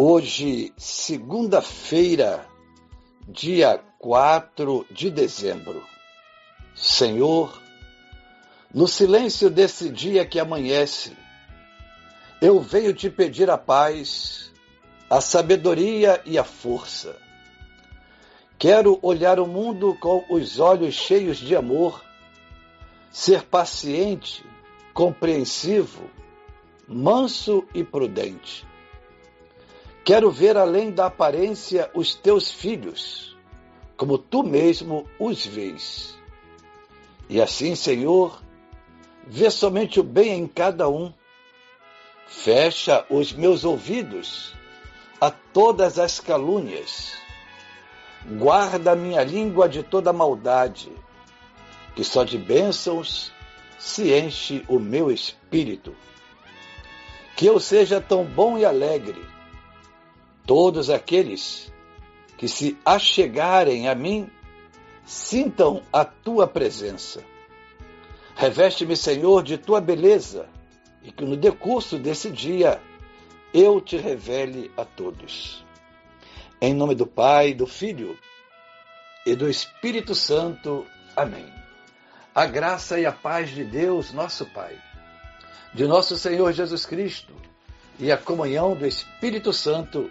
Hoje, segunda-feira, dia 4 de dezembro. Senhor, no silêncio desse dia que amanhece, eu venho te pedir a paz, a sabedoria e a força. Quero olhar o mundo com os olhos cheios de amor, ser paciente, compreensivo, manso e prudente Quero ver além da aparência os teus filhos, como tu mesmo os vês. E assim, Senhor, vê somente o bem em cada um. Fecha os meus ouvidos a todas as calúnias. Guarda minha língua de toda maldade, que só de bênçãos se enche o meu espírito. Que eu seja tão bom e alegre Todos aqueles que se achegarem a mim sintam a tua presença. Reveste-me, Senhor, de tua beleza e que no decurso desse dia eu te revele a todos. Em nome do Pai, do Filho e do Espírito Santo. Amém. A graça e a paz de Deus, nosso Pai, de nosso Senhor Jesus Cristo e a comunhão do Espírito Santo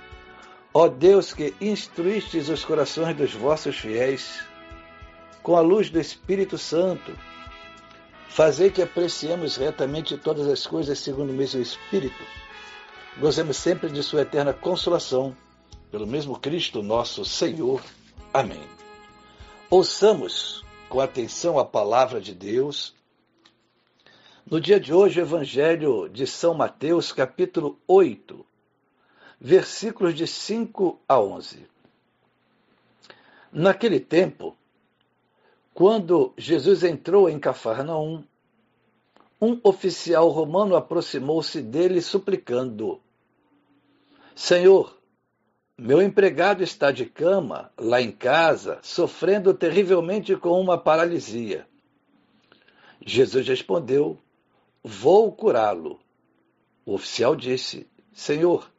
Ó Deus que instruístes os corações dos vossos fiéis, com a luz do Espírito Santo, fazei que apreciemos retamente todas as coisas segundo o mesmo Espírito. Gozemos sempre de Sua eterna consolação, pelo mesmo Cristo nosso Senhor. Amém. Ouçamos com atenção a palavra de Deus. No dia de hoje, o Evangelho de São Mateus, capítulo 8, versículos de 5 a 11. Naquele tempo, quando Jesus entrou em Cafarnaum, um oficial romano aproximou-se dele suplicando: Senhor, meu empregado está de cama, lá em casa, sofrendo terrivelmente com uma paralisia. Jesus respondeu: Vou curá-lo. O oficial disse: Senhor,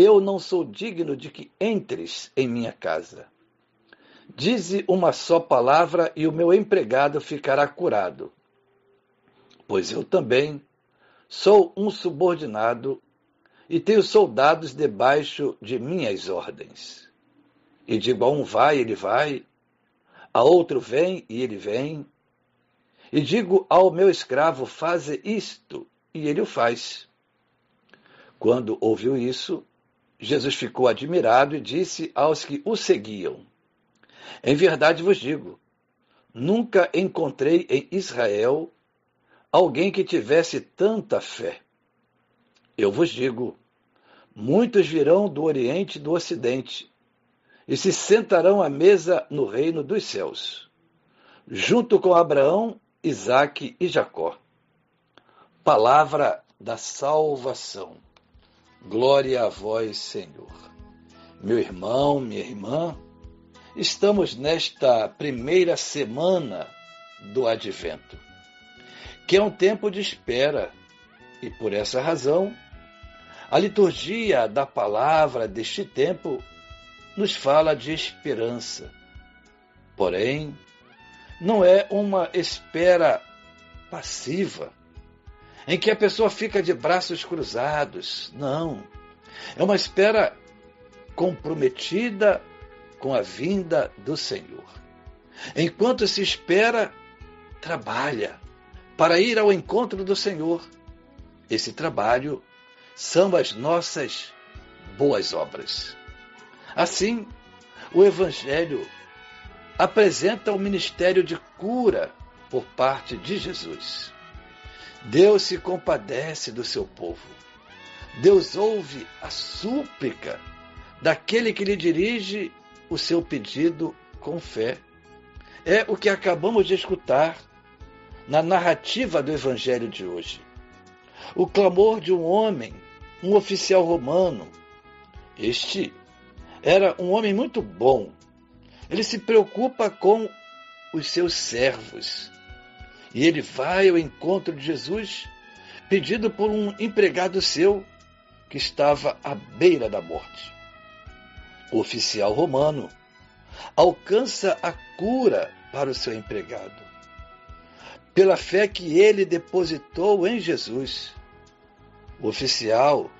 eu não sou digno de que entres em minha casa. Dize uma só palavra e o meu empregado ficará curado. Pois eu também sou um subordinado e tenho soldados debaixo de minhas ordens. E digo a um vai, ele vai, a outro vem e ele vem. E digo ao meu escravo, faze isto, e ele o faz. Quando ouviu isso, Jesus ficou admirado e disse aos que o seguiam: Em verdade vos digo, nunca encontrei em Israel alguém que tivesse tanta fé. Eu vos digo: muitos virão do Oriente e do Ocidente e se sentarão à mesa no reino dos céus, junto com Abraão, Isaque e Jacó. Palavra da salvação. Glória a vós, Senhor. Meu irmão, minha irmã, estamos nesta primeira semana do Advento, que é um tempo de espera, e por essa razão, a liturgia da palavra deste tempo nos fala de esperança. Porém, não é uma espera passiva, em que a pessoa fica de braços cruzados. Não. É uma espera comprometida com a vinda do Senhor. Enquanto se espera, trabalha para ir ao encontro do Senhor. Esse trabalho são as nossas boas obras. Assim, o Evangelho apresenta o ministério de cura por parte de Jesus. Deus se compadece do seu povo. Deus ouve a súplica daquele que lhe dirige o seu pedido com fé. É o que acabamos de escutar na narrativa do Evangelho de hoje. O clamor de um homem, um oficial romano. Este era um homem muito bom. Ele se preocupa com os seus servos. E ele vai ao encontro de Jesus, pedido por um empregado seu que estava à beira da morte. O oficial romano alcança a cura para o seu empregado, pela fé que ele depositou em Jesus. O oficial,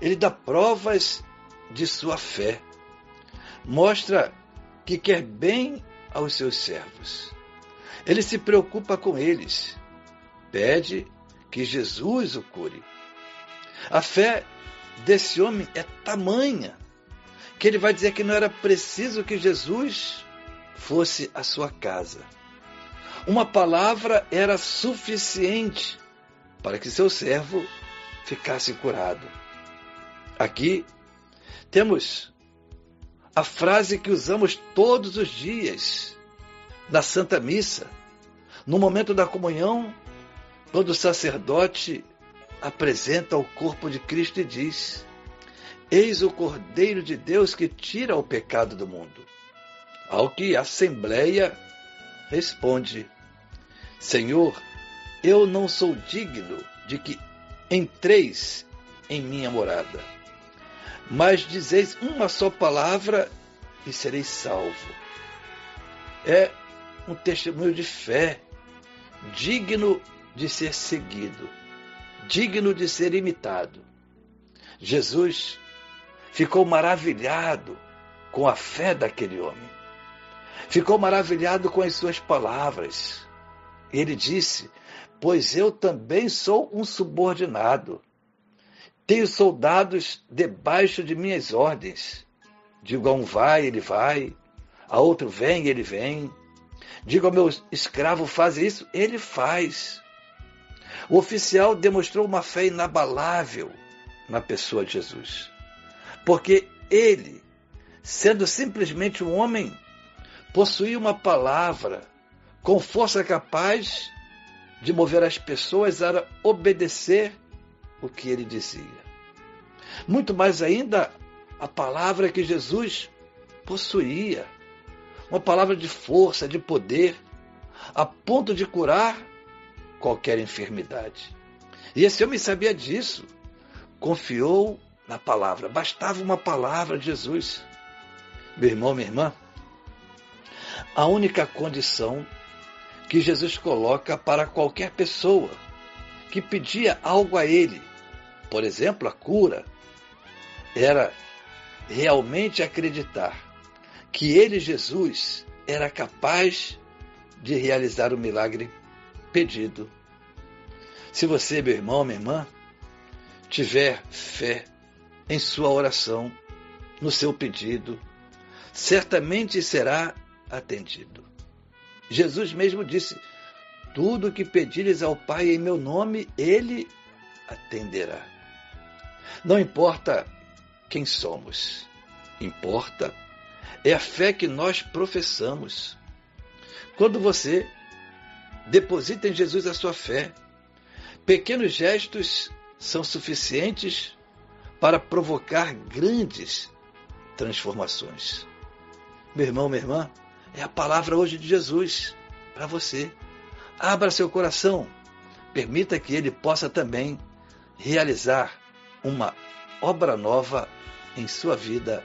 ele dá provas de sua fé, mostra que quer bem aos seus servos. Ele se preocupa com eles, pede que Jesus o cure. A fé desse homem é tamanha que ele vai dizer que não era preciso que Jesus fosse à sua casa. Uma palavra era suficiente para que seu servo ficasse curado. Aqui temos a frase que usamos todos os dias na Santa Missa, no momento da comunhão, quando o sacerdote apresenta o corpo de Cristo e diz: Eis o Cordeiro de Deus que tira o pecado do mundo. Ao que a Assembleia responde: Senhor, eu não sou digno de que entreis em minha morada, mas dizeis uma só palavra e serei salvo. É um testemunho de fé, digno de ser seguido, digno de ser imitado. Jesus ficou maravilhado com a fé daquele homem. Ficou maravilhado com as suas palavras. Ele disse: Pois eu também sou um subordinado. Tenho soldados debaixo de minhas ordens. Digo a um vai, ele vai. A outro vem, ele vem. Digo ao meu escravo faz isso, ele faz. O oficial demonstrou uma fé inabalável na pessoa de Jesus porque ele, sendo simplesmente um homem, possuía uma palavra com força capaz de mover as pessoas a obedecer o que ele dizia. Muito mais ainda, a palavra que Jesus possuía, uma palavra de força, de poder, a ponto de curar qualquer enfermidade. E esse homem sabia disso, confiou na palavra. Bastava uma palavra de Jesus. Meu irmão, minha irmã, a única condição que Jesus coloca para qualquer pessoa que pedia algo a Ele, por exemplo, a cura, era realmente acreditar que Ele, Jesus, era capaz de realizar o milagre pedido. Se você, meu irmão, minha irmã, tiver fé em sua oração, no seu pedido, certamente será atendido. Jesus mesmo disse: Tudo que pedires ao Pai em meu nome, ele atenderá. Não importa quem somos, importa é a fé que nós professamos. Quando você deposita em Jesus a sua fé, pequenos gestos são suficientes para provocar grandes transformações. Meu irmão, minha irmã, é a palavra hoje de Jesus para você. Abra seu coração, permita que ele possa também realizar uma obra nova em sua vida.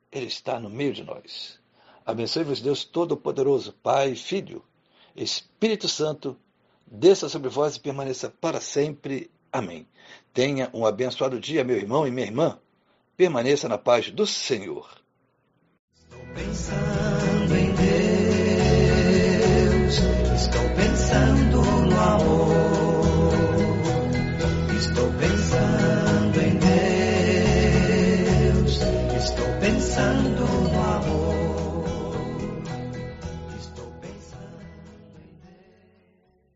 Ele está no meio de nós. Abençoe-vos, Deus Todo-Poderoso, Pai, Filho, Espírito Santo, desça sobre vós e permaneça para sempre. Amém. Tenha um abençoado dia, meu irmão e minha irmã. Permaneça na paz do Senhor. Estou pensando